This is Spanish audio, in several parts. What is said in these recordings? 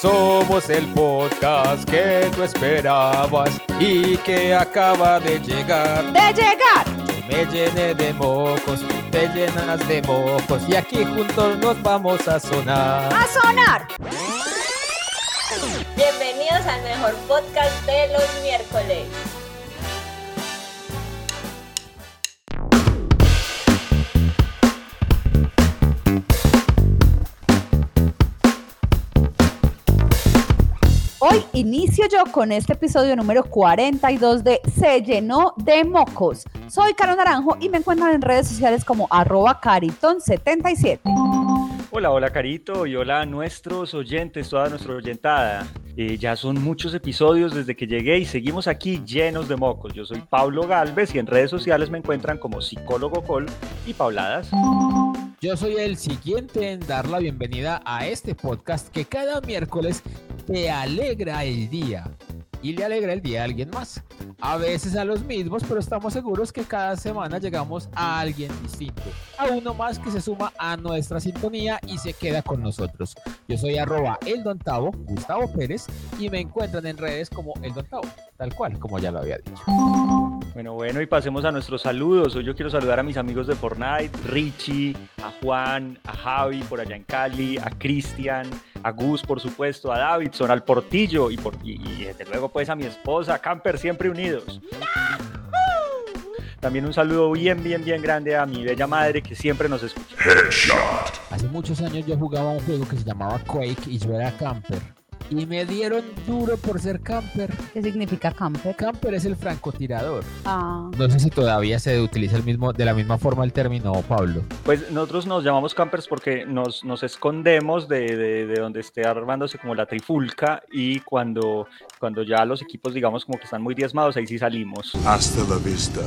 Somos el podcast que tú esperabas y que acaba de llegar. ¡De llegar! Me llené de mocos, te llenas de mocos y aquí juntos nos vamos a sonar. ¡A sonar! Bienvenidos al mejor podcast de los miércoles. Hoy inicio yo con este episodio número 42 de Se llenó de mocos. Soy Caro Naranjo y me encuentran en redes sociales como arroba cariton77. Hola, hola Carito y hola a nuestros oyentes, toda nuestra oyentada. Eh, ya son muchos episodios desde que llegué y seguimos aquí llenos de mocos. Yo soy Pablo Galvez y en redes sociales me encuentran como psicólogo col y Pauladas. Yo soy el siguiente en dar la bienvenida a este podcast que cada miércoles te alegra el día y le alegra el día a alguien más. A veces a los mismos, pero estamos seguros que cada semana llegamos a alguien distinto, a uno más que se suma a nuestra sintonía y se queda con nosotros. Yo soy arroba el Tavo, Gustavo Pérez, y me encuentran en redes como el Tavo, tal cual, como ya lo había dicho. Bueno, bueno, y pasemos a nuestros saludos. Hoy yo quiero saludar a mis amigos de Fortnite, Richie, a Juan, a Javi por allá en Cali, a Cristian, a Gus, por supuesto, a Davidson, al Portillo y, por, y, desde luego pues a mi esposa, Camper, siempre unidos. También un saludo bien, bien, bien grande a mi bella madre que siempre nos escucha. Hace muchos años yo jugaba un juego que se llamaba Quake y yo era Camper y me dieron duro por ser camper. ¿Qué significa camper? Camper es el francotirador. Ah. No sé si todavía se utiliza el mismo, de la misma forma el término, Pablo. Pues nosotros nos llamamos campers porque nos, nos escondemos de, de, de, donde esté armándose como la trifulca y cuando, cuando ya los equipos digamos como que están muy diezmados, ahí sí salimos. Hasta la vista,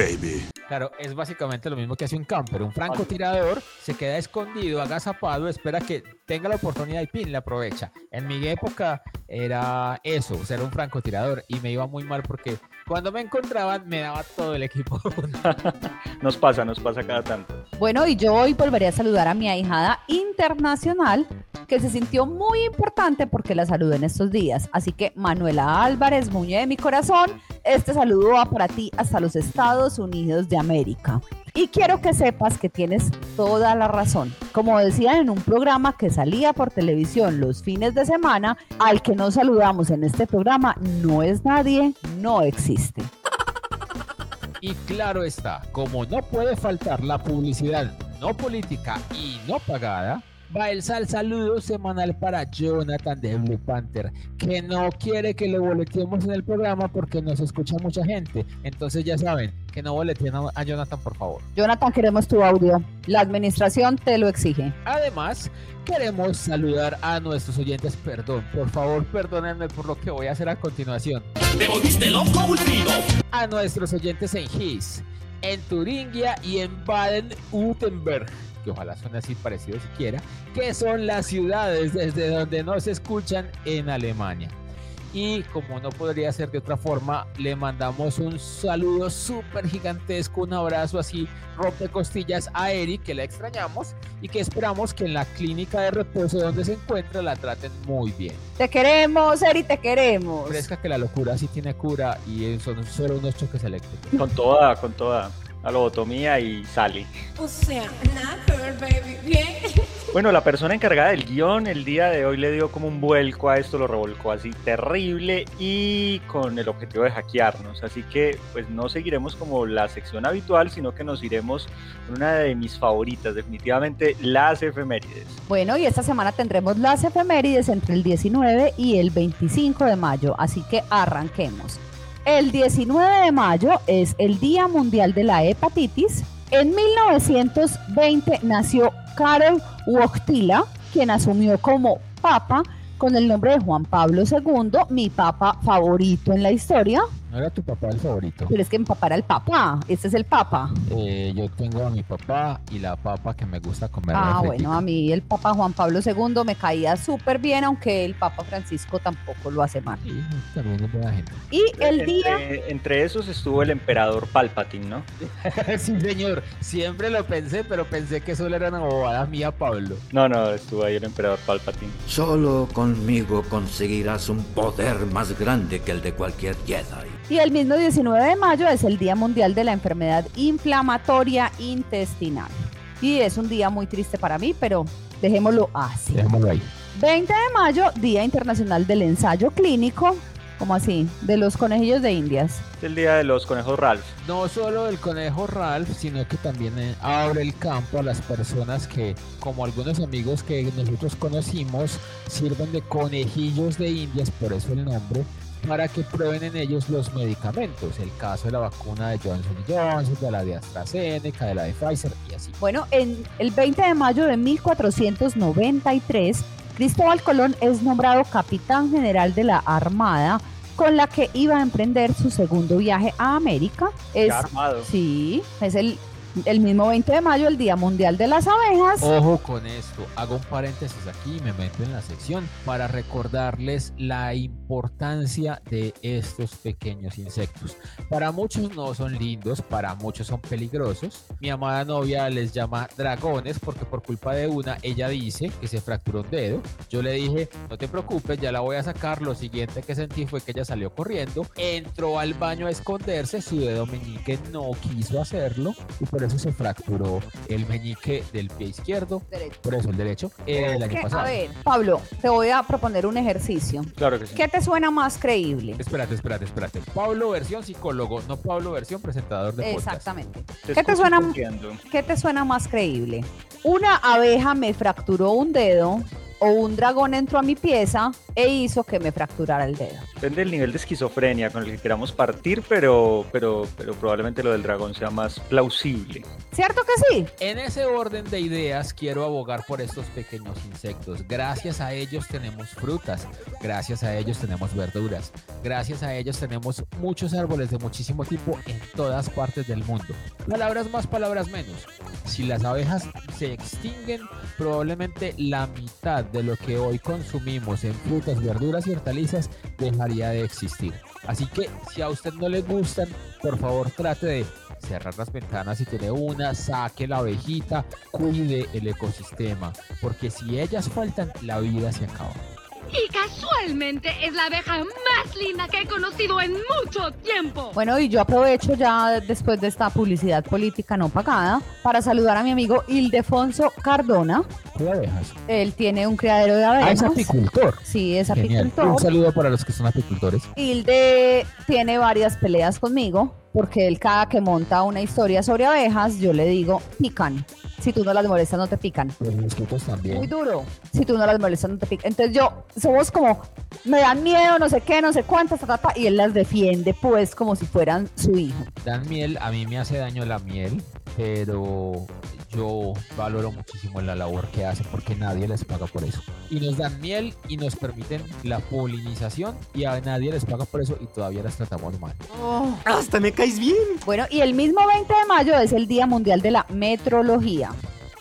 baby. Claro, es básicamente lo mismo que hace un camper. Un francotirador se queda escondido, agazapado, espera que tenga la oportunidad y pin, le aprovecha. En mi época era eso, ser un francotirador y me iba muy mal porque cuando me encontraban me daba todo el equipo. nos pasa, nos pasa cada tanto. Bueno, y yo hoy volveré a saludar a mi ahijada internacional que se sintió muy importante porque la saludé en estos días. Así que Manuela Álvarez, muñe de mi corazón, este saludo va para ti hasta los Estados Unidos de América. Y quiero que sepas que tienes toda la razón. Como decían en un programa que salía por televisión los fines de semana, al que no saludamos en este programa no es nadie, no existe. Y claro está, como no puede faltar la publicidad no política y no pagada, va el sal saludo semanal para Jonathan de Blue Panther, que no quiere que le boleteemos en el programa porque nos escucha mucha gente. Entonces ya saben, que no boleteen a Jonathan, por favor. Jonathan, queremos tu audio. La administración te lo exige. Además, queremos saludar a nuestros oyentes. Perdón, por favor, perdónenme por lo que voy a hacer a continuación. ¡Te volviste loco, A nuestros oyentes en Gis, en Turingia y en Baden-Württemberg que ojalá suene así parecido siquiera, que son las ciudades desde donde nos escuchan en Alemania. Y como no podría ser de otra forma, le mandamos un saludo súper gigantesco, un abrazo así, rompe costillas a Eric, que la extrañamos y que esperamos que en la clínica de reposo donde se encuentra la traten muy bien. Te queremos, Eric, te queremos. Fresca que la locura sí tiene cura y son solo unos choques eléctricos. Con toda, con toda a lobotomía y sale. O sea, nada baby. Bien. Bueno, la persona encargada del guion el día de hoy le dio como un vuelco a esto, lo revolcó así terrible y con el objetivo de hackearnos. Así que pues no seguiremos como la sección habitual, sino que nos iremos con una de mis favoritas, definitivamente las efemérides. Bueno, y esta semana tendremos las efemérides entre el 19 y el 25 de mayo, así que arranquemos. El 19 de mayo es el Día Mundial de la Hepatitis. En 1920 nació Karol Wojtyla, quien asumió como papa con el nombre de Juan Pablo II, mi papa favorito en la historia. No era tu papá el favorito. Pero es que mi papá era el papá. Este es el papa. Eh, yo tengo a mi papá y la papa que me gusta comer. Ah, bueno, a mí el papa Juan Pablo II me caía súper bien, aunque el papa Francisco tampoco lo hace mal. Sí, también es buena gente. Y el día... Entre, entre esos estuvo el emperador Palpatine, ¿no? sí, señor. Siempre lo pensé, pero pensé que solo era una bobada mía, Pablo. No, no, estuvo ahí el emperador Palpatine. Solo conmigo conseguirás un poder más grande que el de cualquier Jedi. Y el mismo 19 de mayo es el Día Mundial de la Enfermedad Inflamatoria Intestinal. Y es un día muy triste para mí, pero dejémoslo así. Dejémoslo ahí. 20 de mayo, Día Internacional del Ensayo Clínico. ¿Cómo así? De los conejillos de Indias. Es el día de los conejos Ralph. No solo el conejo Ralph, sino que también eh, abre el campo a las personas que, como algunos amigos que nosotros conocimos, sirven de conejillos de Indias, por eso el nombre, para que prueben en ellos los medicamentos. El caso de la vacuna de Johnson Johnson, de la de AstraZeneca, de la de Pfizer y así. Bueno, en el 20 de mayo de 1493, Cristóbal Colón es nombrado capitán general de la Armada con la que iba a emprender su segundo viaje a América. Es, Ya armado. sí, es el, el mismo 20 de mayo, el Día Mundial de las Abejas. Ojo con esto, hago un paréntesis aquí y me meto en la sección para recordarles la importancia de estos pequeños insectos. Para muchos no son lindos, para muchos son peligrosos. Mi amada novia les llama dragones porque por culpa de una ella dice que se fracturó un dedo. Yo le dije, no te preocupes, ya la voy a sacar. Lo siguiente que sentí fue que ella salió corriendo, entró al baño a esconderse, su dedo meñique no quiso hacerlo y por eso se fracturó el meñique del pie izquierdo, Derecho. por eso el derecho, eh, el año Que, pasado. a ver, Pablo, te voy a proponer un ejercicio. Claro que sí. ¿Qué te suena más creíble? Espérate, espérate, espérate. Pablo versión psicólogo, no Pablo versión presentador de podcast. Exactamente. Te ¿Qué te suena? ¿Qué te suena más creíble? Una abeja me fracturó un dedo o un dragón entró a mi pieza e hizo que me fracturara el dedo. Depende del nivel de esquizofrenia con el que queramos partir, pero, pero, pero probablemente lo del dragón sea más plausible. ¿Cierto que sí? En ese orden de ideas quiero abogar por estos pequeños insectos. Gracias a ellos tenemos frutas, gracias a ellos tenemos verduras, gracias a ellos tenemos muchos árboles de muchísimo tipo en todas partes del mundo. Palabras más, palabras menos. Si las abejas se extinguen, probablemente la mitad de lo que hoy consumimos en frutas, verduras y hortalizas dejaría de existir. Así que si a usted no le gustan, por favor trate de cerrar las ventanas si tiene una, saque la abejita, cuide el ecosistema, porque si ellas faltan, la vida se acaba. Y casualmente es la abeja más linda que he conocido en mucho tiempo. Bueno, y yo aprovecho ya después de esta publicidad política no pagada para saludar a mi amigo Ildefonso Cardona. Cuida abejas. Él tiene un criadero de Ah, es abejas. apicultor. Sí, es Genial. apicultor. Un saludo para los que son apicultores. Hilde tiene varias peleas conmigo porque él cada que monta una historia sobre abejas, yo le digo, pican. Si tú no las molestas, no te pican. Los mosquitos Muy también. duro. Si tú no las molestas, no te pican. Entonces yo, somos como, me dan miedo, no sé qué, no sé cuántas, ta, ta, ta, y él las defiende pues como si fueran su hijo. Dan miel, a mí me hace daño la miel, pero yo valoro muchísimo la labor que hacen porque nadie les paga por eso. Y nos dan miel y nos permiten la polinización y a nadie les paga por eso y todavía las tratamos mal. Hasta me caes bien. Bueno, y el mismo 20 de mayo es el Día Mundial de la Metrología.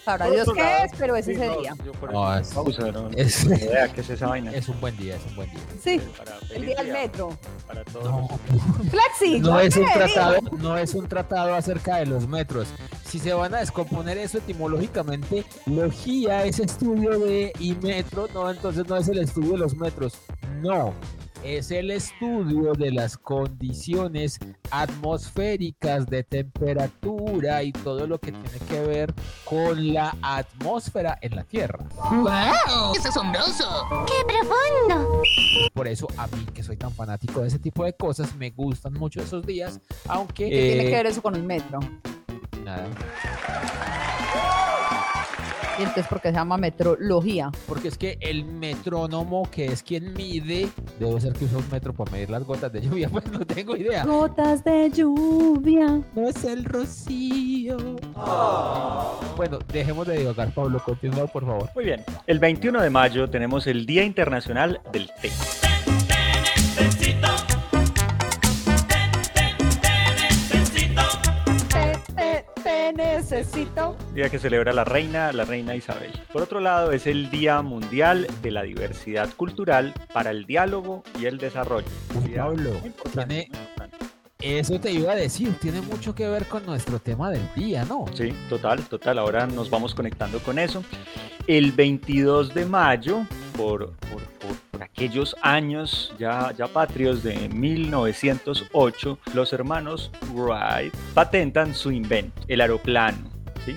Sabrá Dios qué es, pero es Sí, ese no, día. No, es- es- qué es esa vaina. Es un buen día, es un buen día. Sí, el día del metro. Para todos. No, Flexi, no ¿yo es un tratado, no es un tratado acerca de los metros. Si se van a descomponer eso etimológicamente, logía es estudio de y metro, no, entonces no es el estudio de los metros. No, es el estudio de las condiciones atmosféricas de temperatura y todo lo que tiene que ver con la atmósfera en la Tierra. ¡Wow! ¡Es asombroso! ¡Qué profundo! Por eso a mí que soy tan fanático de ese tipo de cosas me gustan mucho esos días, aunque ¿Qué tiene eh, que ver eso con un metro? nada. Y entonces, ¿por qué se llama metrología? Porque es que el metrónomo, que es quien mide, debe ser que usa un metro para medir las gotas de lluvia, pues no tengo idea. Gotas de lluvia. No es el rocío. Bueno, dejemos de divagar, Pablo, continúa por favor. Muy bien. El 21 de mayo tenemos el Día Internacional del Té. Te necesito. Día que celebra la reina, la reina Isabel. Por otro lado, es el Día Mundial de la Diversidad Cultural para el Diálogo y el Desarrollo. Uy, Pablo, tiene-. Eso te iba a decir, tiene mucho que ver con nuestro tema del día, ¿no? Sí, total, total. Ahora nos vamos conectando con eso. El 22 de mayo, por, por- por aquellos años ya, ya patrios de 1908, los hermanos Wright patentan su invento, el aeroplano. ¿sí?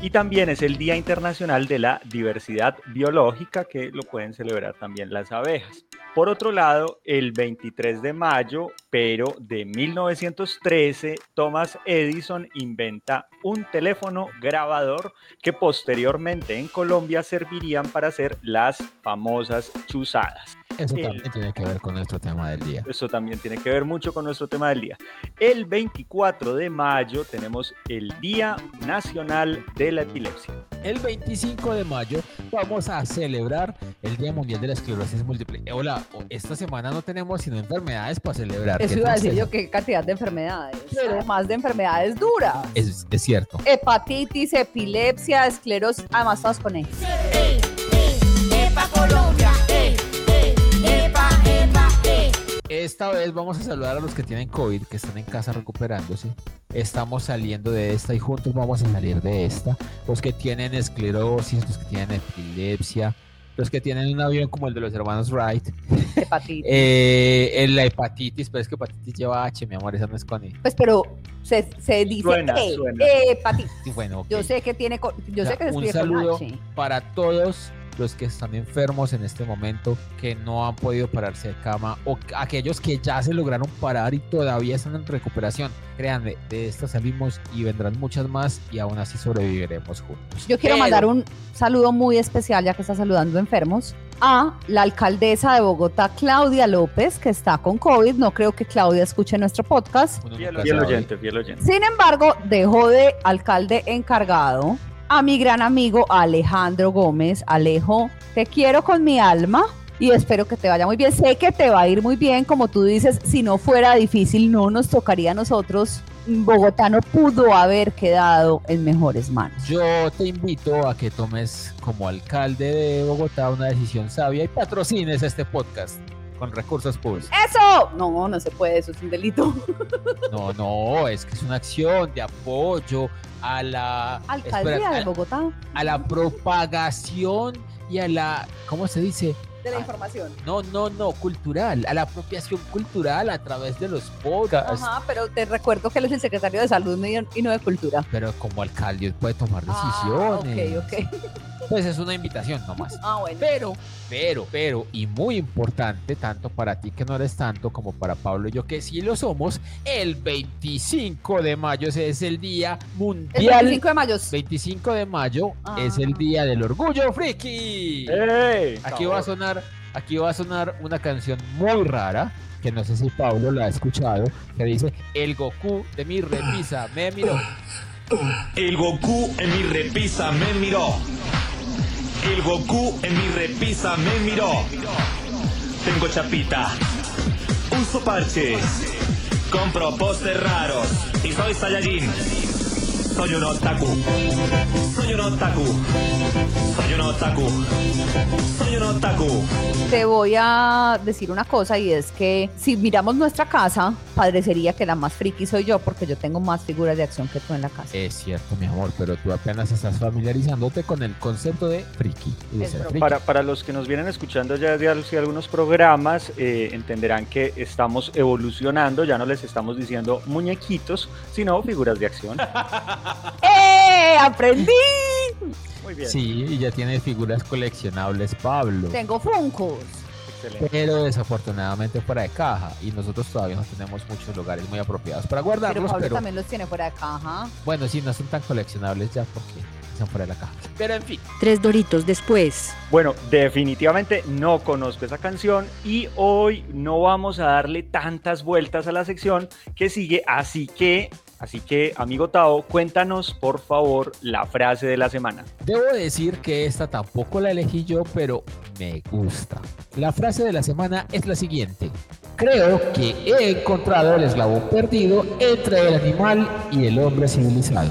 Y también es el Día Internacional de la Diversidad Biológica, que lo pueden celebrar también las abejas. Por otro lado, el 23 de mayo, pero de 1913, Thomas Edison inventa un teléfono grabador que posteriormente en Colombia servirían para hacer las famosas chuzadas. Eso El- también tiene que ver con nuestro tema del día. Eso también tiene que ver mucho con nuestro tema del día. El 24 de mayo tenemos el Día Nacional de la Epilepsia. El 25 de mayo vamos a celebrar el Día Mundial de la Esclerosis Múltiple. Eh, hola, esta semana no tenemos sino enfermedades para celebrar. Eso iba a decir yo, qué cantidad de enfermedades. Pero más de enfermedades duras. Es, es cierto. Hepatitis, epilepsia, esclerosis, además todas con E. Esta vez vamos a saludar a los que tienen COVID, que están en casa recuperándose. Estamos saliendo de esta y juntos vamos a salir de esta. Los que tienen esclerosis, los que tienen epilepsia, los que tienen un avión como el de los hermanos Wright. Hepatitis. Eh, en la hepatitis, pero es que hepatitis lleva H, mi amor, esa no es con E. Pues pero se, se dice Suena, E, suena. hepatitis. Sí, Bueno. Yo sé que tiene, yo O sé sea, que se un escribe con saludo H. para todos los que están enfermos en este momento, que no han podido pararse de cama, o aquellos que ya se lograron parar y todavía están en recuperación. Créanme, de esta salimos y vendrán muchas más y aún así sobreviviremos juntos. Yo quiero Pero- mandar un saludo muy especial, ya que está saludando enfermos, a la alcaldesa de Bogotá, Claudia López, que está con COVID. No creo que Claudia escuche nuestro podcast. Fiel, fiel oyente, fiel oyente. Sin embargo, dejó de alcalde encargado a mi gran amigo Alejandro Gómez. Alejo, te quiero con mi alma y espero que te vaya muy bien. Sé que te va a ir muy bien, como tú dices, si no fuera difícil, no nos tocaría a nosotros. Bogotá no pudo haber quedado en mejores manos. Yo te invito a que tomes como alcalde de Bogotá una decisión sabia y patrocines este podcast con recursos públicos. ¡Eso! No, no se puede, eso es un delito. No, no, es que es una acción de apoyo a la Alcaldía espera, de a- Bogotá, a la propagación y a la, ¿cómo se dice? De la información. No, no, no, cultural, a la apropiación cultural a través de los podcasts. Ajá, pero te recuerdo que él es el secretario de Salud y no de Cultura. Pero como alcalde puede tomar Ah, decisiones. ok, ok. Pues es una invitación nomás. Ah, bueno. Pero, pero, pero, y muy importante, tanto para ti que no eres tanto como para Pablo y yo que sí lo somos, el 25 de mayo ese es el Día El Mundial. 25 de mayo. 25 de mayo Ah. es el Día del Orgullo Friki. ¡Ey! Aquí va a sonar, aquí va a sonar una canción muy rara que no sé si Pablo la ha escuchado, que dice El Goku de mi repisa me miró. El Goku en mi repisa me miró. El Goku en mi repisa me miró. Tengo chapita, uso parches, compro postes raros y soy Saiyajin. Soy un otaku. Soy un otaku. Soy un otaku. Soy un otaku. Te voy a decir una cosa y es que si miramos nuestra casa, parecería que la más friki soy yo porque yo tengo más figuras de acción que tú en la casa. Es cierto, mi amor, pero tú apenas estás familiarizándote con el concepto de friki. de ser. Para, para los que nos vienen escuchando ya de al- de algunos programas, eh, entenderán que estamos evolucionando, ya no les estamos diciendo muñequitos, sino figuras de acción. ¡Eh! ¡Aprendí! Muy bien, Sí, y ya tiene figuras coleccionables, Pablo. Tengo funcos. excelente. Pero desafortunadamente fuera de caja. Y nosotros todavía no tenemos muchos lugares muy apropiados para Pero guardarlos. Pablo Pero, también los tiene fuera de caja. bueno, sí, no son tan coleccionables ya porque están fuera de la caja. Pero en fin. Tres doritos después. Bueno, definitivamente no conozco esa canción y hoy no vamos a darle tantas vueltas a la sección que sigue, así que, así que, amigo Tao, cuéntanos por favor la frase de la semana. Debo decir que esta tampoco la elegí yo, pero me gusta. La frase de la semana es la siguiente. Creo que he encontrado el eslabón perdido entre el animal y el hombre civilizado.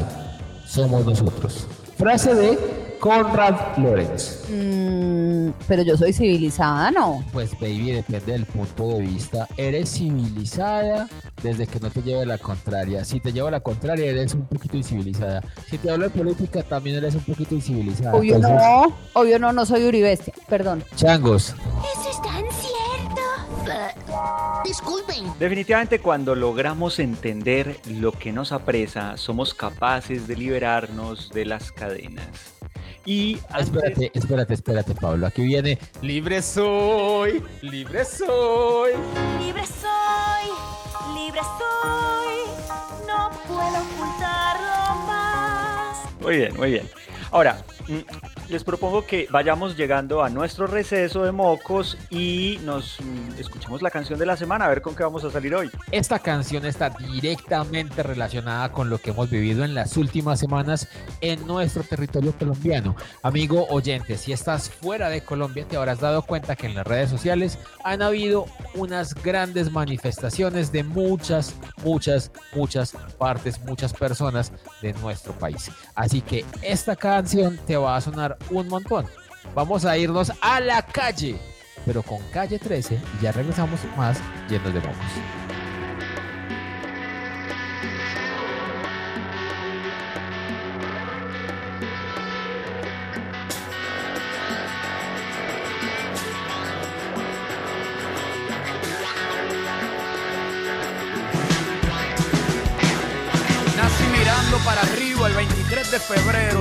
somos nosotros. Frase de Conrad Lorenz. Mm, pero yo soy civilizada, ¿no? Pues baby, depende del punto de vista. Eres civilizada desde que no te lleve la contraria. Si te lleva la contraria, eres un poquito incivilizada. Si te hablo de política, también eres un poquito incivilizada. Obvio Entonces, no, obvio no, no soy uribestia, perdón. Changos. Eso es tan cierto. Disculpen. Definitivamente cuando logramos entender lo que nos apresa, somos capaces de liberarnos de las cadenas. Y antes- Espérate, espérate, espérate, Pablo. Aquí viene Libre soy, libre soy. Libre soy, libre soy. No puedo ocultarlo más. Muy bien, muy bien. Ahora, les propongo que vayamos llegando a nuestro receso de mocos y nos mm, escuchemos la canción de la semana, a ver con qué vamos a salir hoy. Esta canción está directamente relacionada con lo que hemos vivido en las últimas semanas en nuestro territorio colombiano. Amigo oyente, si estás fuera de Colombia, te habrás dado cuenta que en las redes sociales han habido unas grandes manifestaciones de muchas, muchas, muchas partes, muchas personas de nuestro país. Así que esta canción te va a sonar un montón. Vamos a irnos a la calle, pero con calle 13 y ya regresamos más llenos de mocos.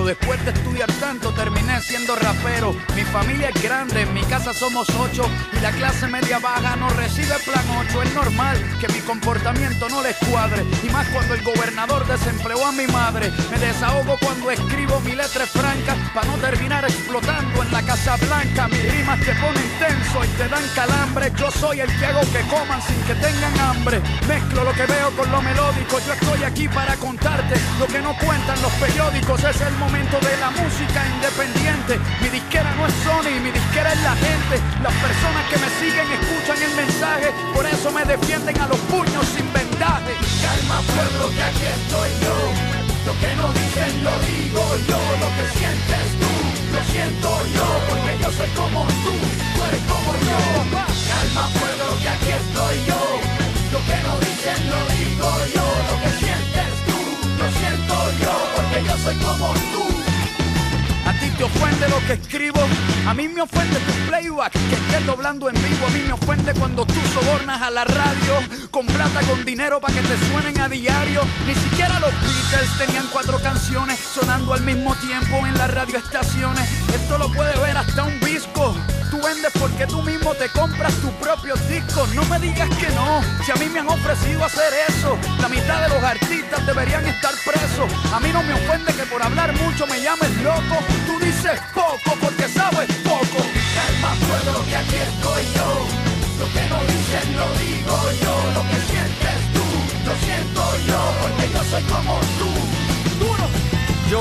Después de estudiar tanto, terminé siendo rapero. Mi familia es grande, en mi casa somos ocho. Y la clase media baja no recibe plan 8. Es normal que mi comportamiento no les cuadre. Y más cuando el gobernador desempleó a mi madre. Me desahogo cuando escribo mi letra franca. Para no terminar explotando en la Casa Blanca. Mis rimas te ponen tenso y te dan calambre. Yo soy el que que coman sin que tengan hambre. Mezclo lo que veo con lo melódico. Yo estoy aquí para contarte lo que no cuentan los periódicos. Es el momento de la música independiente. Mi disquera no es Sony, mi disquera es la gente. Las personas que me siguen escuchan el mensaje. Por eso me defienden a los puños sin vendaje. Calma pueblo que aquí estoy yo. Lo que no dicen lo digo yo. Lo que sientes tú, lo siento yo. Porque yo soy como tú, tú eres como yo. Calma pueblo que aquí estoy yo. Lo que no dicen lo digo yo. Lo que A ti te ofende lo que escribo, a mí me ofende tu playback, que estés doblando en vivo, a mí me ofende cuando tú sobornas a la radio con plata, con dinero para que te suenen a diario. Ni siquiera los Beatles tenían cuatro canciones sonando al mismo tiempo en las radioestaciones. Esto lo puede ver hasta un disco. Tú vendes porque tú mismo te compras tus propios discos. No me digas que no, si a mí me han ofrecido hacer eso. La mitad de los artistas deberían estar presos. A mí no me ofende que por hablar mucho me llames loco. Tú dices poco porque sabes poco. Calma, pueblo, que aquí estoy yo. Lo que no dicen lo digo yo. Lo que sientes tú, lo siento yo. Porque yo soy como tú. Duro. Yo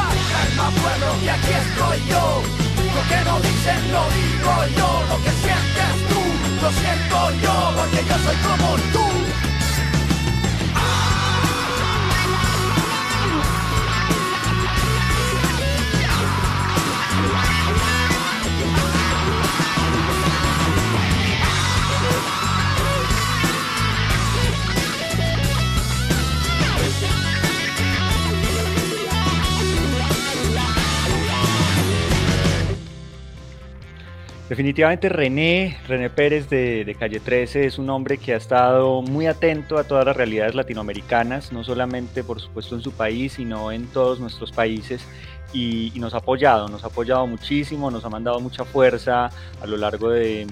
Calma pueblo que aquí estoy yo. Lo que no dicen lo digo yo, lo que sientes tú, lo siento yo, porque yo soy como tú. Definitivamente René, René Pérez de, de, Calle 13 es un hombre que ha estado muy atento a todas las realidades latinoamericanas, no solamente por supuesto en su país, sino en todos nuestros países y, nos ha apoyado, nos ha apoyado muchísimo, nos ha mandado mucha fuerza a lo largo de,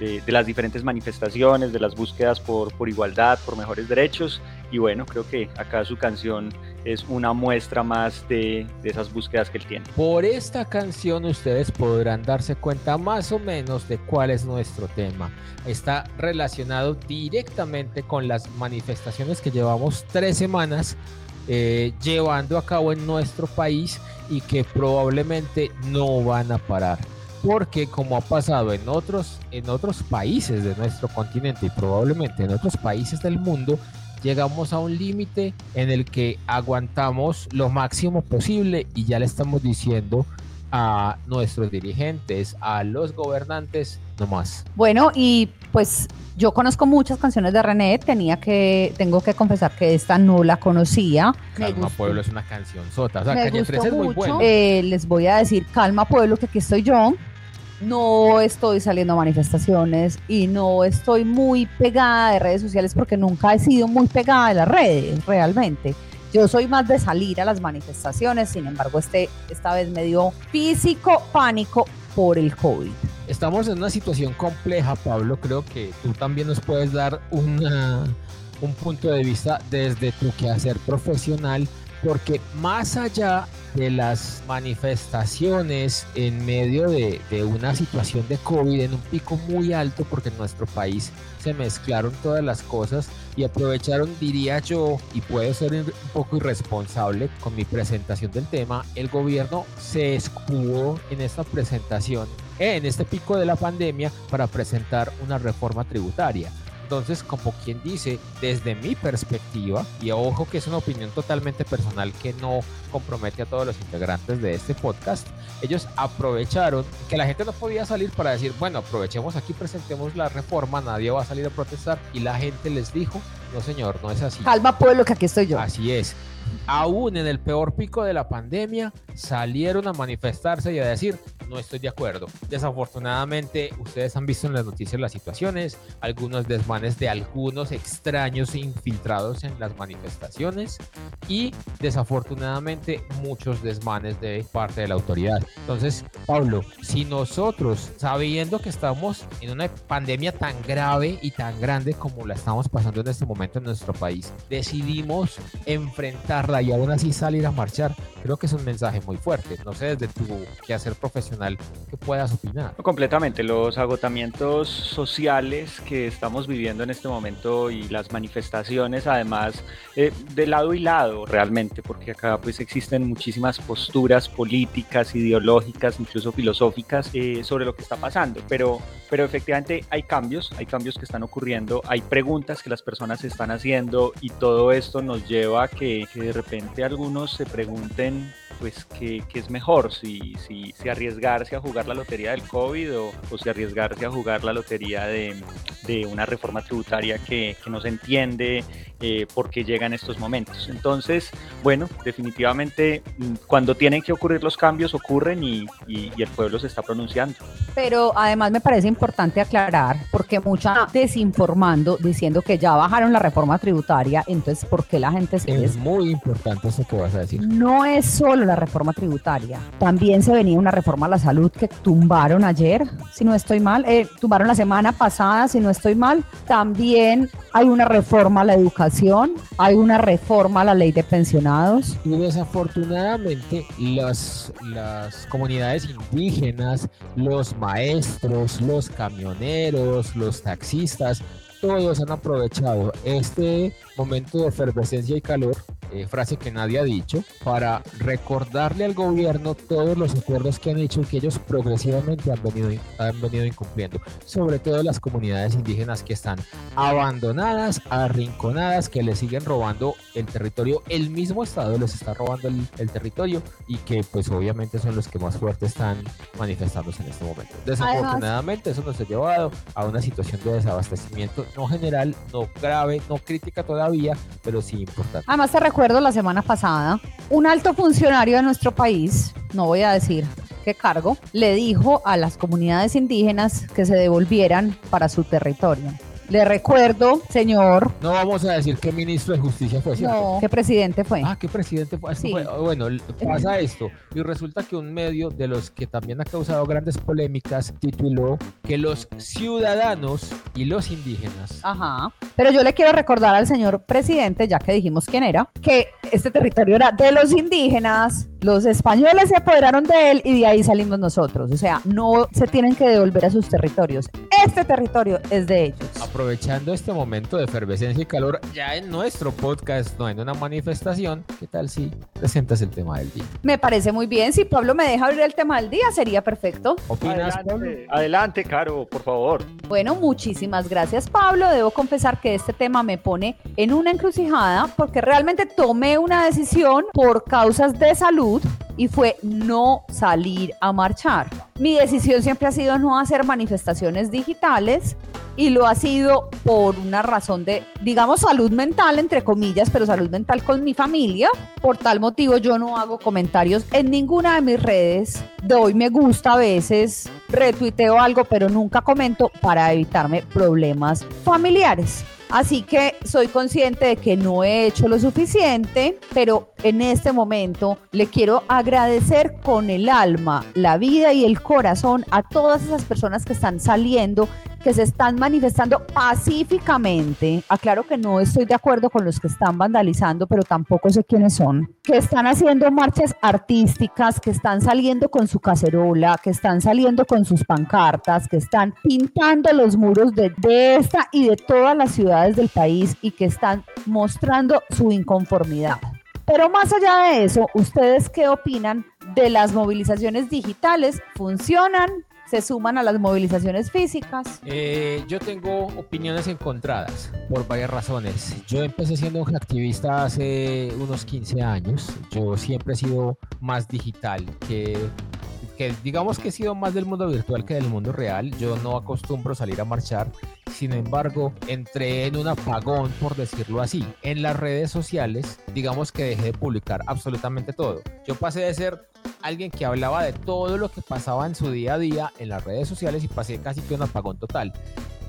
de, de, las diferentes manifestaciones, de las búsquedas por, por, igualdad, por mejores derechos. Y bueno, creo que acá su canción es una muestra más de, de, esas búsquedas que él tiene. Por esta canción ustedes podrán darse cuenta más o menos de cuál es nuestro tema. Está relacionado directamente con las manifestaciones que llevamos tres semanas eh, llevando a cabo en nuestro país y que probablemente no van a parar porque como ha pasado en otros, en otros países de nuestro continente y probablemente en otros países del mundo, llegamos a un límite en el que aguantamos lo máximo posible y ya le estamos diciendo a nuestros dirigentes, a los gobernantes, no más. Bueno, y pues yo conozco muchas canciones de René, tenía que, tengo que confesar que esta no la conocía. Calma Pueblo es una canción sota, o sea, Calle 13 es muy bueno. Eh, les voy a decir, Calma Pueblo, que aquí estoy yo. No estoy saliendo a manifestaciones y no estoy muy pegada de redes sociales porque nunca he sido muy pegada de las redes, realmente. Yo soy más de salir a las manifestaciones, sin embargo, este, esta vez me dio físico pánico por el COVID. Estamos en una situación compleja, Pablo. Creo que tú también nos puedes dar una, un punto de vista desde tu quehacer profesional, porque más allá de las manifestaciones en medio de, una situación de COVID en un pico muy alto, porque en nuestro país se mezclaron todas las cosas y aprovecharon, diría yo, y puedo ser un poco irresponsable con mi presentación del tema, el gobierno se escudó en esta presentación, en este pico de la pandemia, para presentar una reforma tributaria. Entonces, como quien dice, desde mi perspectiva, y ojo que es una opinión totalmente personal que no compromete a todos los integrantes de este podcast, ellos aprovecharon que la gente no podía salir para decir, bueno, aprovechemos aquí, presentemos la reforma, nadie va a salir a protestar, y la gente les dijo, no señor, no es así. Calma pueblo, que aquí estoy yo. Así es. Aún en el peor pico de la pandemia, salieron a manifestarse y a decir, no estoy de acuerdo. Desafortunadamente, ustedes han visto en las noticias las situaciones, algunos desmanes de algunos extraños infiltrados en las manifestaciones y desafortunadamente muchos desmanes de parte de la autoridad. Entonces, Pablo, si nosotros, sabiendo que estamos en una pandemia tan grave y tan grande como la estamos pasando en este momento en nuestro país, decidimos y aún así salir a marchar, creo que es un mensaje muy fuerte. No sé desde tu quehacer profesional que puedas opinar. Completamente, los agotamientos sociales que estamos viviendo en este momento y las manifestaciones, además, eh, de lado y lado realmente, porque acá pues existen muchísimas posturas políticas, ideológicas, incluso filosóficas eh, sobre lo que está pasando, pero, pero efectivamente hay cambios, hay cambios que están ocurriendo, hay preguntas que las personas están haciendo y todo esto nos lleva a que de repente algunos se pregunten pues qué, qué es mejor, si, si, si, arriesgarse a jugar la lotería del COVID o, o si arriesgarse a jugar la lotería de, de una reforma tributaria que, que no se entiende eh, por qué llegan estos momentos. Entonces, bueno, definitivamente cuando tienen que ocurrir los cambios ocurren y, y, y el pueblo se está pronunciando. Pero además me parece importante aclarar, porque mucha desinformando, diciendo que ya bajaron la reforma tributaria, entonces, ¿por qué la gente se... Es muy importante eso que vas a decir. No es solo la reforma tributaria, también se venía una reforma a la salud que tumbaron ayer, si no estoy mal, eh, tumbaron la semana pasada, si no estoy mal, también hay una reforma a la educación, hay una reforma a la ley de pensionados. Y desafortunadamente las, las comunidades indígenas, los maestros, los camioneros, los taxistas, todos han aprovechado este momento de efervescencia y calor eh, frase que nadie ha dicho, para recordarle al gobierno todos los acuerdos que han hecho y que ellos progresivamente han venido, han venido incumpliendo, sobre todo las comunidades indígenas que están abandonadas, arrinconadas, que le siguen robando el territorio, el mismo Estado les está robando el, el territorio y que pues obviamente son los que más fuerte están manifestándose en este momento. Desafortunadamente eso nos ha llevado a una situación de desabastecimiento no general, no grave, no crítica todavía, pero sí importante. Además te la semana pasada, un alto funcionario de nuestro país, no voy a decir qué cargo, le dijo a las comunidades indígenas que se devolvieran para su territorio. Le recuerdo, señor. No vamos a decir qué ministro de justicia fue, ¿cierto? No, ¿qué presidente fue? Ah, ¿qué presidente fue? Sí. fue? Bueno, pasa esto. Y resulta que un medio de los que también ha causado grandes polémicas tituló que los ciudadanos y los indígenas. Ajá. Pero yo le quiero recordar al señor presidente, ya que dijimos quién era, que este territorio era de los indígenas, los españoles se apoderaron de él y de ahí salimos nosotros. O sea, no se tienen que devolver a sus territorios. Este territorio es de ellos. Aprovechando este momento de efervescencia y calor, ya en nuestro podcast, no en una manifestación, ¿qué tal si presentas el tema del día? Me parece muy bien. Si Pablo me deja abrir el tema del día, sería perfecto. ¿Opinas, adelante, Pablo? adelante, Caro, por favor. Bueno, muchísimas gracias, Pablo. Debo confesar que este tema me pone en una encrucijada porque realmente tomé una decisión por causas de salud y fue no salir a marchar. Mi decisión siempre ha sido no hacer manifestaciones digitales y lo ha sido por una razón de, digamos, salud mental, entre comillas, pero salud mental con mi familia. Por tal motivo yo no hago comentarios en ninguna de mis redes, doy me gusta a veces, retuiteo algo, pero nunca comento para evitarme problemas familiares. Así que soy consciente de que no he hecho lo suficiente, pero en este momento le quiero agradecer con el alma, la vida y el corazón a todas esas personas que están saliendo, que se están manifestando pacíficamente. Aclaro que no estoy de acuerdo con los que están vandalizando, pero tampoco sé quiénes son. Que están haciendo marchas artísticas, que están saliendo con su cacerola, que están saliendo con sus pancartas, que están pintando los muros de, de esta y de todas las ciudades del país y que están mostrando su inconformidad. Pero más allá de eso, ¿ustedes qué opinan de las movilizaciones digitales? ¿Funcionan? ¿Se suman a las movilizaciones físicas? Eh, yo tengo opiniones encontradas por varias razones. Yo empecé siendo un activista hace unos 15 años. Yo siempre he sido más digital que que digamos que he sido más del mundo virtual que del mundo real. Yo no acostumbro salir a marchar. Sin embargo, entré en un apagón, por decirlo así. En las redes sociales, digamos que dejé de publicar absolutamente todo. Yo pasé de ser alguien que hablaba de todo lo que pasaba en su día a día en las redes sociales y pasé casi que un apagón total.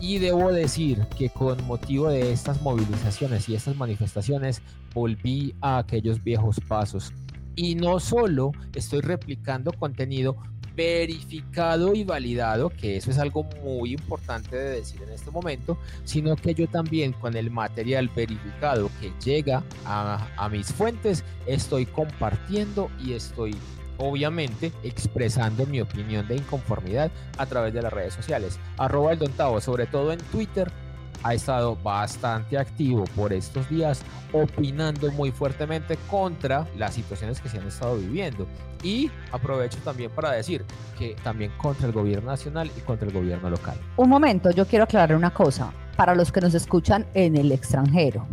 Y debo decir que con motivo de estas movilizaciones y estas manifestaciones volví a aquellos viejos pasos y no solo estoy replicando contenido verificado y validado, que eso es algo muy importante de decir en este momento, sino que yo también con el material verificado que llega a, a mis fuentes, estoy compartiendo y estoy obviamente expresando mi opinión de inconformidad a través de las redes sociales. Arroba el Dontavo, sobre todo en Twitter, ha estado bastante activo por estos días, opinando muy fuertemente contra las situaciones que se han estado viviendo. Y aprovecho también para decir que también contra el gobierno nacional y contra el gobierno local. Un momento, yo quiero aclarar una cosa para los que nos escuchan en el extranjero.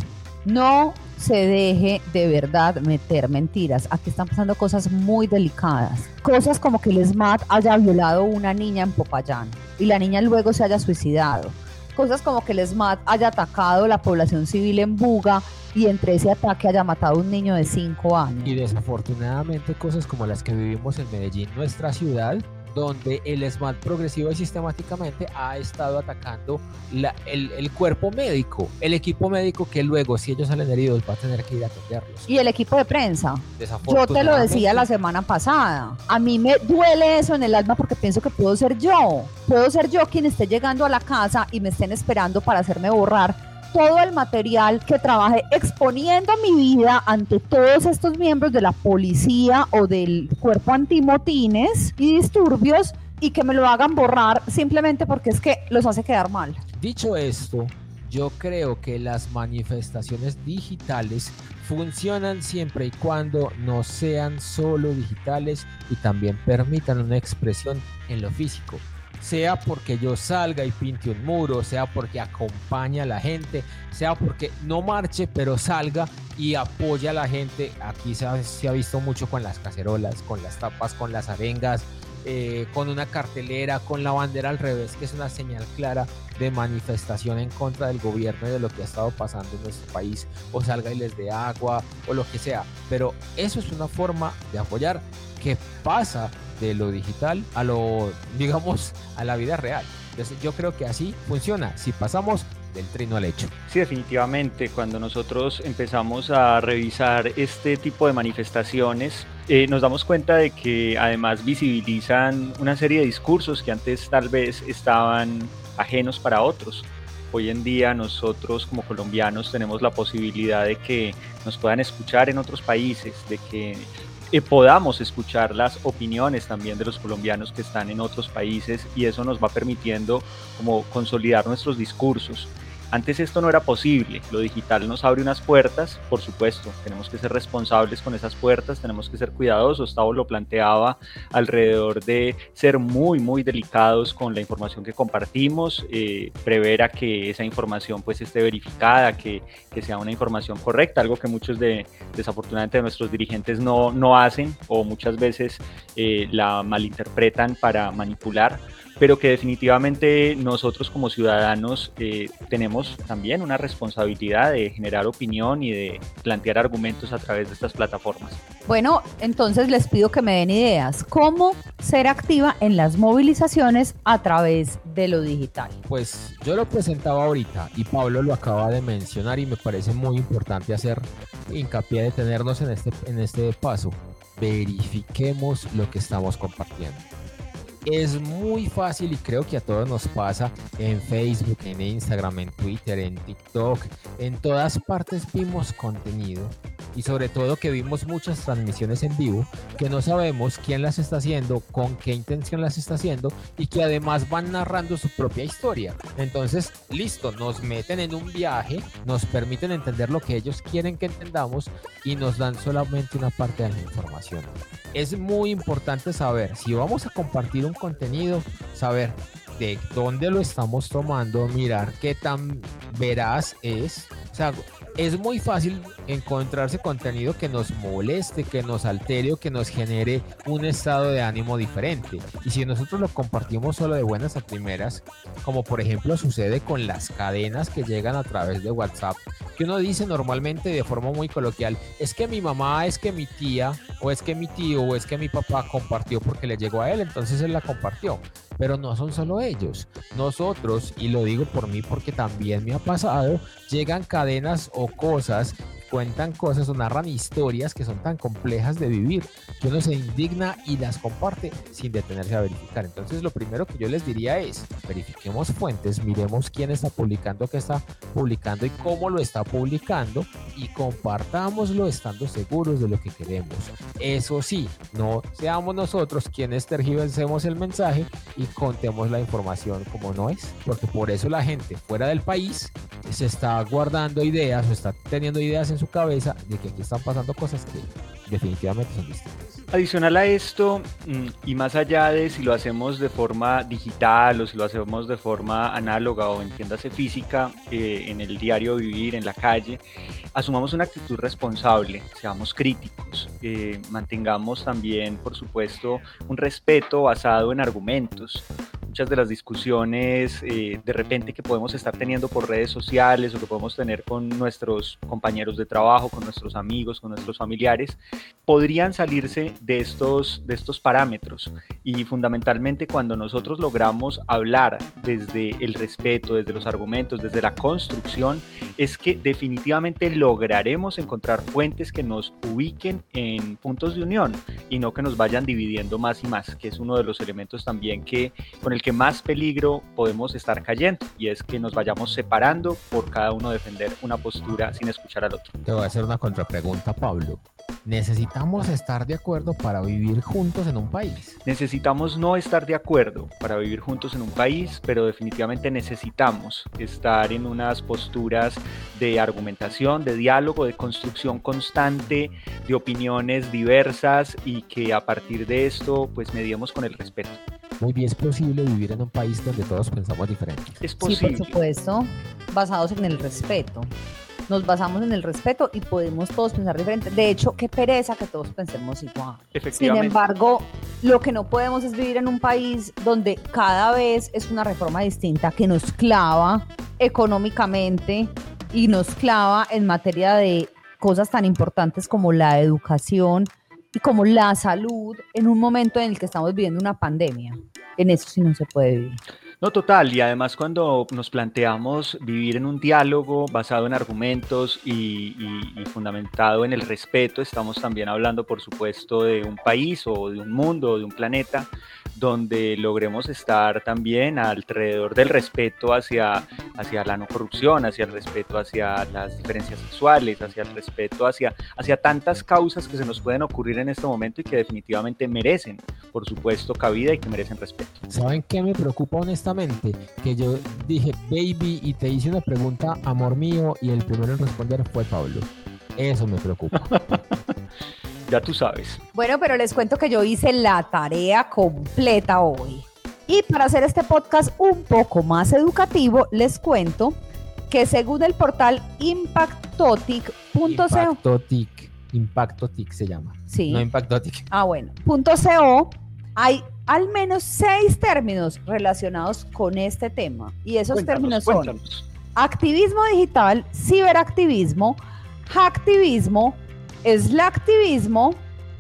No se deje de verdad meter mentiras. Aquí están pasando cosas muy delicadas. Cosas como que el SMAT haya violado una niña en Popayán y la niña luego se haya suicidado cosas como que el SMAT haya atacado la población civil en Buga y entre ese ataque haya matado a un niño de 5 años. Y desafortunadamente cosas como las que vivimos en Medellín, nuestra ciudad, donde el SMAT progresivo y sistemáticamente ha estado atacando la, el, el, cuerpo médico, el equipo médico que luego, si ellos salen heridos, va a tener que ir a atenderlos. Y el equipo de prensa. Yo te lo decía la semana pasada. A mí me duele eso en el alma porque pienso que puedo ser yo. Puedo ser yo quien esté llegando a la casa y me estén esperando para hacerme borrar todo el material que trabaje exponiendo mi vida ante todos estos miembros de la policía o del cuerpo antimotines y disturbios y que me lo hagan borrar simplemente porque es que los hace quedar mal. Dicho esto, yo creo que las manifestaciones digitales funcionan siempre y cuando no sean solo digitales y también permitan una expresión en lo físico. Sea porque yo salga y pinte un muro, sea porque acompañe a la gente, sea porque no marche pero salga y apoya a la gente. Aquí se ha, visto mucho con las cacerolas, con las tapas, con las arengas, eh, con una cartelera, con la bandera al revés, que es una señal clara de manifestación en contra del gobierno y de lo que ha estado pasando en nuestro país, o salga y les dé agua, o lo que sea. Pero eso es una forma de apoyar que pasa de lo digital a lo, digamos, a la vida real. Entonces yo creo que así funciona. Si pasamos del trino al hecho. Sí, definitivamente. Cuando nosotros empezamos a revisar este tipo de manifestaciones, eh, nos damos cuenta de que además visibilizan una serie de discursos que antes tal vez estaban ajenos para otros. Hoy en día nosotros como colombianos tenemos la posibilidad de que nos puedan escuchar en otros países, de que eh, podamos escuchar las opiniones también de los colombianos que están en otros países y eso nos va permitiendo como consolidar nuestros discursos. Antes esto no era posible, lo digital nos abre unas puertas, por supuesto, tenemos que ser responsables con esas puertas, tenemos que ser cuidadosos, Tavo lo planteaba alrededor de ser muy, muy delicados con la información que compartimos, eh, prever a que esa información pues esté verificada, que, que, sea una información correcta, algo que muchos de, desafortunadamente, de nuestros dirigentes no, no hacen o muchas veces eh, la malinterpretan para manipular pero que definitivamente nosotros como ciudadanos eh, tenemos también una responsabilidad de generar opinión y de plantear argumentos a través de estas plataformas. Bueno, entonces les pido que me den ideas. ¿Cómo ser activa en las movilizaciones a través de lo digital? Pues yo lo presentaba ahorita y Pablo lo acaba de mencionar y me parece muy importante hacer hincapié de tenernos en este, en este paso. Verifiquemos lo que estamos compartiendo es muy fácil y creo que a todos nos pasa en Facebook, en Instagram, en Twitter, en TikTok, en todas partes vimos contenido y sobre todo que vimos muchas transmisiones en vivo que no sabemos quién las está haciendo, con qué intención las está haciendo y que además van narrando su propia historia. Entonces, listo, nos meten en un viaje, nos permiten entender lo que ellos quieren que entendamos y nos dan solamente una parte de la información. Es muy importante saber si vamos a compartir un contenido, saber de dónde lo estamos tomando, mirar qué tan veraz es. O sea, es muy fácil encontrarse contenido que nos moleste, que nos altere o que nos genere un estado de ánimo diferente. Y si nosotros lo compartimos solo de buenas a primeras, como por ejemplo sucede con las cadenas que llegan a través de WhatsApp, que uno dice normalmente de forma muy coloquial, es que mi mamá, es que mi tía, o es que mi tío, o es que mi papá compartió porque le llegó a él, entonces él la compartió. Pero no son solo ellos. Nosotros, y lo digo por mí porque también me ha pasado, llegan cadenas o cosas cuentan cosas o narran historias que son tan complejas de vivir que uno se indigna y las comparte sin detenerse a verificar. Entonces lo primero que yo les diría es, verifiquemos fuentes, miremos quién está publicando, qué está publicando y cómo lo está publicando y compartámoslo estando seguros de lo que queremos. Eso sí, no seamos nosotros quienes tergiversemos el mensaje y contemos la información como no es, porque por eso la gente fuera del país se está guardando ideas o está teniendo ideas en su cabeza de que aquí están pasando cosas que definitivamente son distintas. Adicional a esto, mm, y más allá de si lo hacemos de forma digital o si lo hacemos de forma análoga o entiéndase física, eh, en el diario vivir, en la calle, asumamos una actitud responsable, seamos críticos, eh, mantengamos también, por supuesto, un respeto basado en argumentos muchas de las discusiones eh, de repente que podemos estar teniendo por redes sociales o que podemos tener con nuestros compañeros de trabajo, con nuestros amigos, con nuestros familiares, podrían salirse de estos, de estos parámetros. Y fundamentalmente cuando nosotros logramos hablar desde el respeto, desde los argumentos, desde la construcción, es que definitivamente lograremos encontrar fuentes que nos ubiquen en puntos de unión y no que nos vayan dividiendo más y más, que es uno de los elementos también que con el que más peligro podemos estar cayendo y es que nos vayamos separando por cada uno defender una postura sin escuchar al otro. Te voy a hacer una contrapregunta, Pablo. necesitamos estar de acuerdo para vivir juntos en un país. Necesitamos no estar de acuerdo para vivir juntos en un país, pero definitivamente necesitamos estar en unas posturas de argumentación, de diálogo, de construcción constante, de opiniones diversas y que a partir de esto pues mediemos con el respeto. Muy bien, es posible vivir en un país donde todos pensamos diferente. Es Sí, posible. por supuesto, basados en el respeto. Nos basamos en el respeto y podemos todos pensar diferente. De hecho, qué pereza que todos pensemos igual. Sin Efectivamente. embargo, lo que no podemos es vivir en un país donde cada vez es una reforma distinta que nos clava económicamente y nos clava en materia de cosas tan importantes como la educación y como la salud en un momento en el que estamos viviendo una pandemia. En eso sí no se puede vivir. No, total, y además cuando nos planteamos vivir en un diálogo basado en argumentos y, fundamentado en el respeto, estamos también hablando, por supuesto, de un país o de un mundo o de un planeta donde logremos estar también alrededor del respeto hacia, hacia la no corrupción, hacia el respeto hacia las diferencias sexuales, hacia el respeto hacia, hacia tantas causas que se nos pueden ocurrir en este momento y que definitivamente merecen, por supuesto, cabida y que merecen respeto. ¿Saben qué me preocupa honestamente? Que yo dije, baby, y te hice una pregunta, amor mío, y el primero en responder fue Pablo. Eso me preocupa. Ya tú sabes. Bueno, pero les cuento que yo hice la tarea completa hoy. Y para hacer este podcast un poco más educativo, les cuento que según el portal impactotic.co, Impacto TIC. Impacto TIC se llama. Sí. No Impacto TIC. ah bueno, punto .co, hay al menos seis términos relacionados con este tema. Y esos Cuéntanos, términos son cuéntanos. activismo digital, ciberactivismo, hacktivismo, slacktivismo,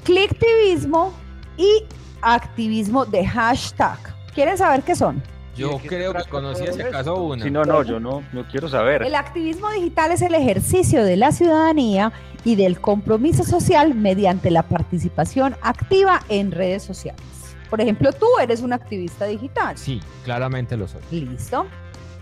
clicktivismo y activismo de hashtag. ¿Quieren saber qué son? Yo creo que conocí si acaso una. Si no, no, yo no, no quiero saber. El activismo digital es el ejercicio de la ciudadanía y del compromiso social mediante la participación activa en redes sociales. Por ejemplo, tú eres un activista digital. Sí, claramente lo soy. Listo.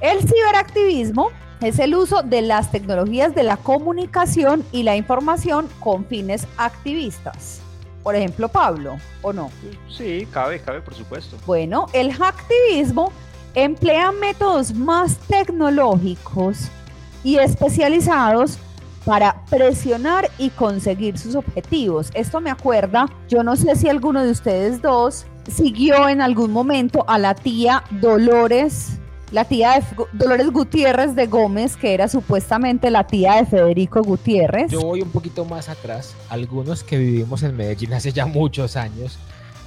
El ciberactivismo es el uso de las tecnologías de la comunicación y la información con fines activistas. Por ejemplo, Pablo, ¿o no? Sí, cabe, cabe, por supuesto. Bueno, el hacktivismo emplea métodos más tecnológicos y especializados para presionar y conseguir sus objetivos. Esto me acuerda, yo no sé si alguno de ustedes dos siguió en algún momento a la tía Dolores, la tía de Dolores Gutiérrez de Gómez, que era supuestamente la tía de Federico Gutiérrez. Yo voy un poquito más atrás. Algunos que vivimos en Medellín hace ya muchos años,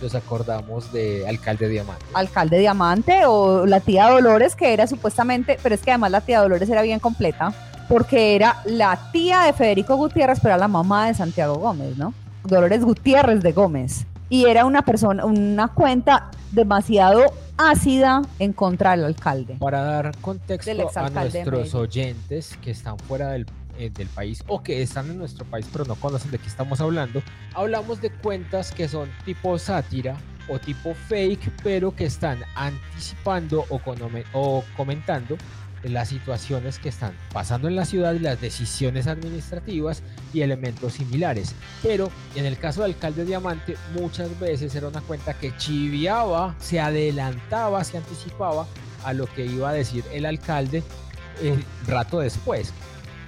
nos acordamos de Alcalde Diamante. alcalde Diamante o la tía Dolores, que era supuestamente, pero es que además la tía Dolores era bien completa, porque era la tía de Federico Gutiérrez, pero era la mamá de Santiago Gómez, ¿no? Dolores Gutiérrez de Gómez. Y era una persona, una cuenta demasiado ácida en contra del alcalde. Para dar contexto a nuestros oyentes que están fuera del, eh, del país o que están en nuestro país pero no conocen de qué estamos hablando, hablamos de cuentas que son tipo sátira o tipo fake, pero que están anticipando o, o comentando las situaciones que están pasando en la ciudad las decisiones administrativas y elementos similares. Pero en el caso del alcalde Diamante, muchas veces era una cuenta que chiviaba, se adelantaba, se anticipaba a lo que iba a decir el alcalde eh, rato después.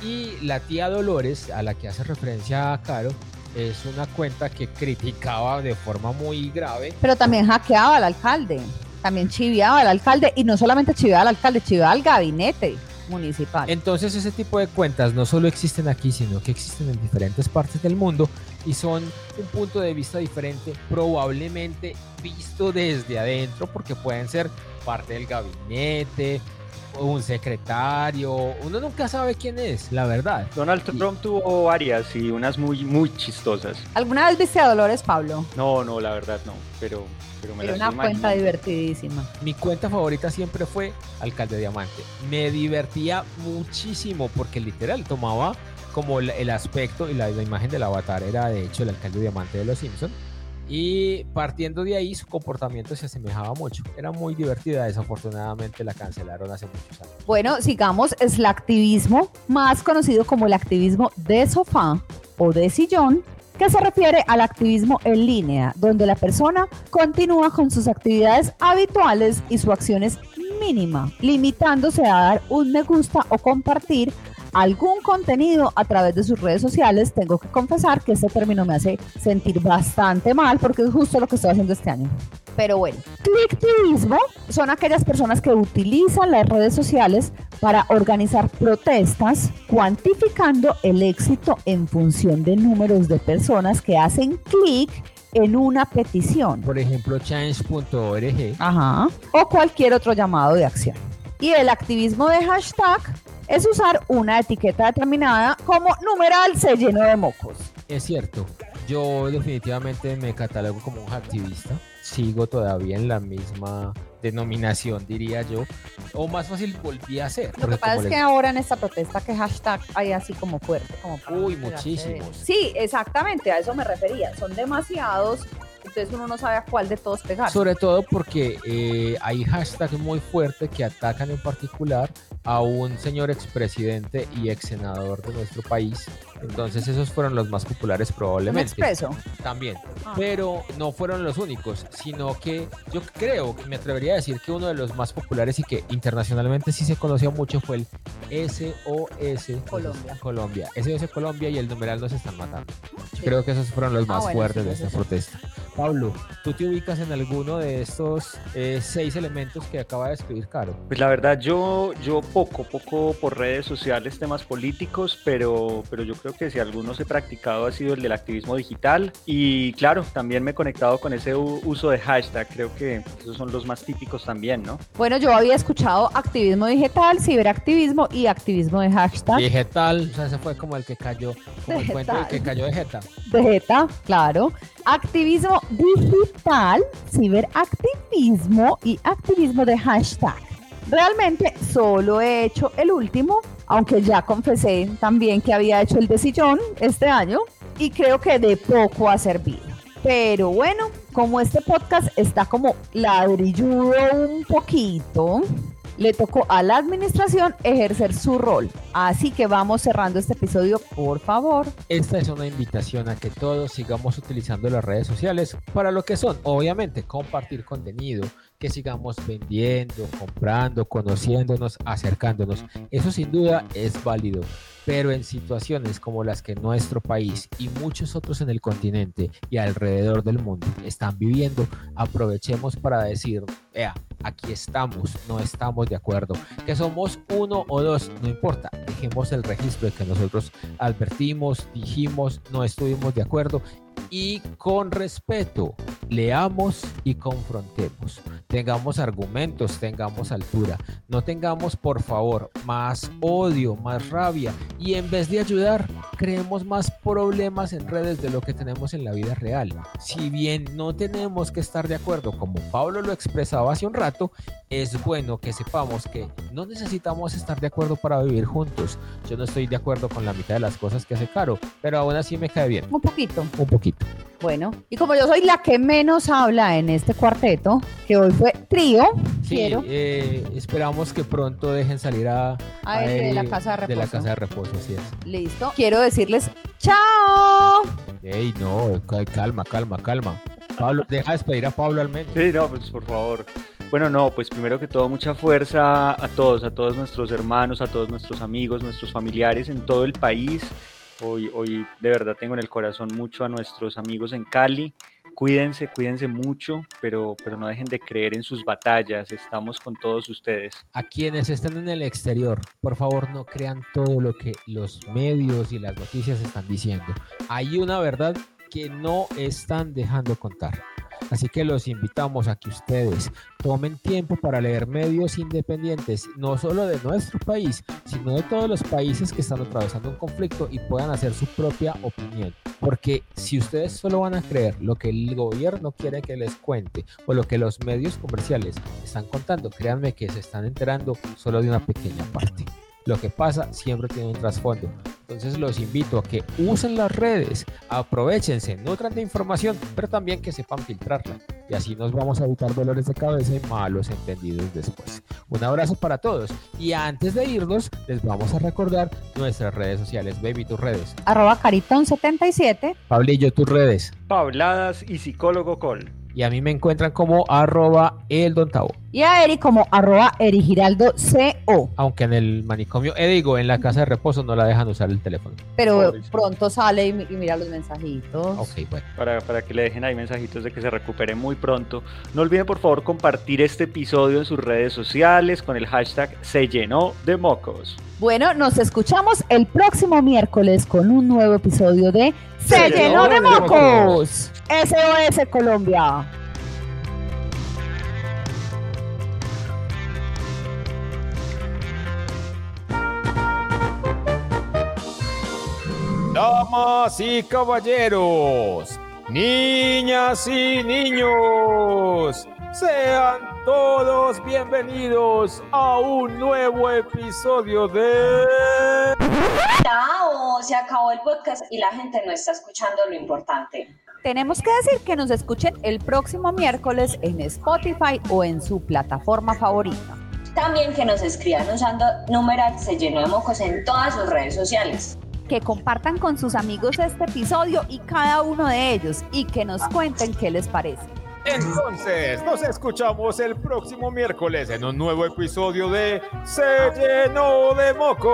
Y la tía Dolores, a la que hace referencia a Caro, es una cuenta que criticaba de forma muy grave Pero también hackeaba al alcalde, también chiviaba al alcalde, y no solamente chiviaba al alcalde, chiviaba al gabinete municipal. Entonces ese tipo de cuentas no solo existen aquí, sino que existen en diferentes partes del mundo y son un punto de vista diferente, probablemente visto desde adentro, porque pueden ser parte del gabinete, un secretario, uno nunca sabe quién es, la verdad. Donald Trump tuvo varias y unas muy, muy chistosas. ¿Alguna vez viste a Dolores, Pablo? No, no, la verdad no, pero, pero me Era las una cuenta divertidísima. Mi cuenta favorita siempre fue Alcalde Diamante. Me divertía muchísimo porque literal tomaba como el, el aspecto y la, la imagen del avatar era de hecho el Alcalde Diamante de los Simpson y partiendo de ahí su comportamiento se asemejaba mucho. Era muy divertida, desafortunadamente la cancelaron hace muchos años. Bueno, sigamos, es el activismo, más conocido como el activismo de sofá o de sillón, que se refiere al activismo en línea, donde la persona continúa con sus actividades habituales y su acción es mínima, limitándose a dar un me gusta o compartir algún contenido a través de sus redes sociales, tengo que confesar que este término me hace sentir bastante mal porque es justo lo que estoy haciendo este año. Pero bueno, clicktivismo son aquellas personas que utilizan las redes sociales para organizar protestas, cuantificando el éxito en función de números de personas que hacen clic en una petición. Por ejemplo, change.org. Ajá. O cualquier otro llamado de acción. Y el activismo de hashtag es usar una etiqueta determinada como numeral se llenó de mocos. Es cierto, yo definitivamente me catalogo como un activista. Sigo todavía en la misma denominación, diría yo. O más fácil, volví a ser. Lo que pasa es que ahora en esta protesta que hashtag hay así como fuerte. Como Uy, muchísimos. Sí, exactamente, a eso me refería. Son demasiados entonces uno no sabe a cuál de todos pegar. Sobre todo porque eh, hay hashtags muy fuertes que atacan en particular a un señor expresidente y ex senador de nuestro país. Entonces esos fueron los más populares probablemente. expreso? También. Ah. Pero no fueron los únicos, sino que yo creo, me atrevería a decir que uno de los más populares y que internacionalmente sí se conoció mucho fue el SOS Colombia. Colombia. SOS Colombia y el numeral nos están matando. Creo que esos fueron los ah, más fuertes de esta protesta. Pablo, ¿tú te ubicas en alguno de estos eh, seis elementos que acaba de escribir Caro? Pues la verdad, yo, yo poco, poco por redes sociales, temas políticos, pero, pero yo creo que si algunos he practicado ha sido el del activismo digital y claro, también me he conectado con ese uso de hashtag, creo que esos son los más típicos también, ¿no? Bueno, yo había escuchado activismo digital, ciberactivismo y activismo de hashtag. Digital, o sea, ese fue como el que cayó, como el cuento que cayó de Jeta. De Jeta, claro. Activismo digital, ciberactivismo y activismo de hashtag. Realmente solo he hecho el último, aunque ya confesé también que había hecho el de sillón este año y creo que de poco ha servido. Pero bueno, como este podcast está como ladrilludo un poquito, le tocó a la administración ejercer su rol. Así que vamos cerrando este episodio, por favor. Esta es una invitación a que todos sigamos utilizando las redes sociales para lo que son, obviamente, compartir contenido, que sigamos vendiendo, comprando, conociéndonos, acercándonos. Eso sin duda es válido pero en situaciones como las que nuestro país y muchos otros en el continente y alrededor del mundo están viviendo, aprovechemos para decir, vea, aquí estamos, no estamos de acuerdo, que somos uno o dos, no importa, dejemos el registro de que nosotros advertimos, dijimos, no estuvimos de acuerdo y con respeto leamos y confrontemos. Tengamos argumentos, tengamos altura. No tengamos, por favor, más odio, más rabia. Y en vez de ayudar, creemos más problemas en redes de lo que tenemos en la vida real. Si bien no tenemos que estar de acuerdo, como Pablo lo expresaba hace un rato, es bueno que sepamos que no necesitamos estar de acuerdo para vivir juntos. Yo no estoy de acuerdo con la mitad de las cosas que hace Caro, pero aún así me cae bien. Un poquito. Un poquito. Bueno, y como yo soy la que menos habla en este cuarteto, que hoy fue trío, quiero. Eh, esperamos que pronto dejen salir a, de la casa de reposo. De la casa de reposo, así es. Listo. Quiero decirles chao. Ey, no, calma, calma, calma. Pablo, deja despedir a Pablo al menos. Sí, no, pues por favor. Bueno, no, pues primero que todo mucha fuerza a todos, a todos nuestros hermanos, a todos nuestros amigos, nuestros familiares en todo el país. Hoy, hoy de verdad tengo en el corazón mucho a nuestros amigos en Cali. Cuídense, cuídense mucho, pero, pero no dejen de creer en sus batallas. Estamos con todos ustedes. A quienes están en el exterior, por favor no crean todo lo que los medios y las noticias están diciendo. Hay una verdad que no están dejando contar. Así que los invitamos a que ustedes tomen tiempo para leer medios independientes, no solo de nuestro país, sino de todos los países que están atravesando un conflicto y puedan hacer su propia opinión. Porque si ustedes solo van a creer lo que el gobierno quiere que les cuente o lo que los medios comerciales están contando, créanme que se están enterando solo de una pequeña parte. Lo que pasa siempre tiene un trasfondo. Entonces los invito a que usen las redes, aprovechense, nutran de información, pero también que sepan filtrarla. y así nos vamos a evitar dolores de cabeza y malos entendidos después. Un abrazo para todos y antes de irnos les vamos a recordar nuestras redes sociales. Baby, tus redes. Arroba Caritón77. Pablillo, tus redes. Pabladas y psicólogo Col. Y a mí me encuentran como arroba el Don Tavo. Y a Eri como arroba Erigiraldo CO. Aunque en el manicomio, eh, digo, en la casa de reposo no la dejan usar el teléfono. Pero pronto sale y, y mira los mensajitos. Ok, bueno. Para, para que le dejen ahí mensajitos de que se recupere muy pronto. No olviden por favor compartir este episodio en sus redes sociales con el hashtag se llenó de mocos. Bueno, nos escuchamos el próximo miércoles con un nuevo episodio de Se, llenó de mocos. SOS Colombia. Damas y caballeros, niñas y niños, sean todos bienvenidos a un nuevo episodio de... Chao, se acabó el podcast y la gente no está escuchando lo importante. Tenemos que decir que nos escuchen el próximo miércoles en Spotify o en su plataforma favorita. También que nos escriban usando numeral se llenó de mocos en todas sus redes sociales. Que compartan con sus amigos este episodio y cada uno de ellos y que nos cuenten qué les parece. Entonces, nos escuchamos el próximo miércoles en un nuevo episodio de Se llenó de mocos.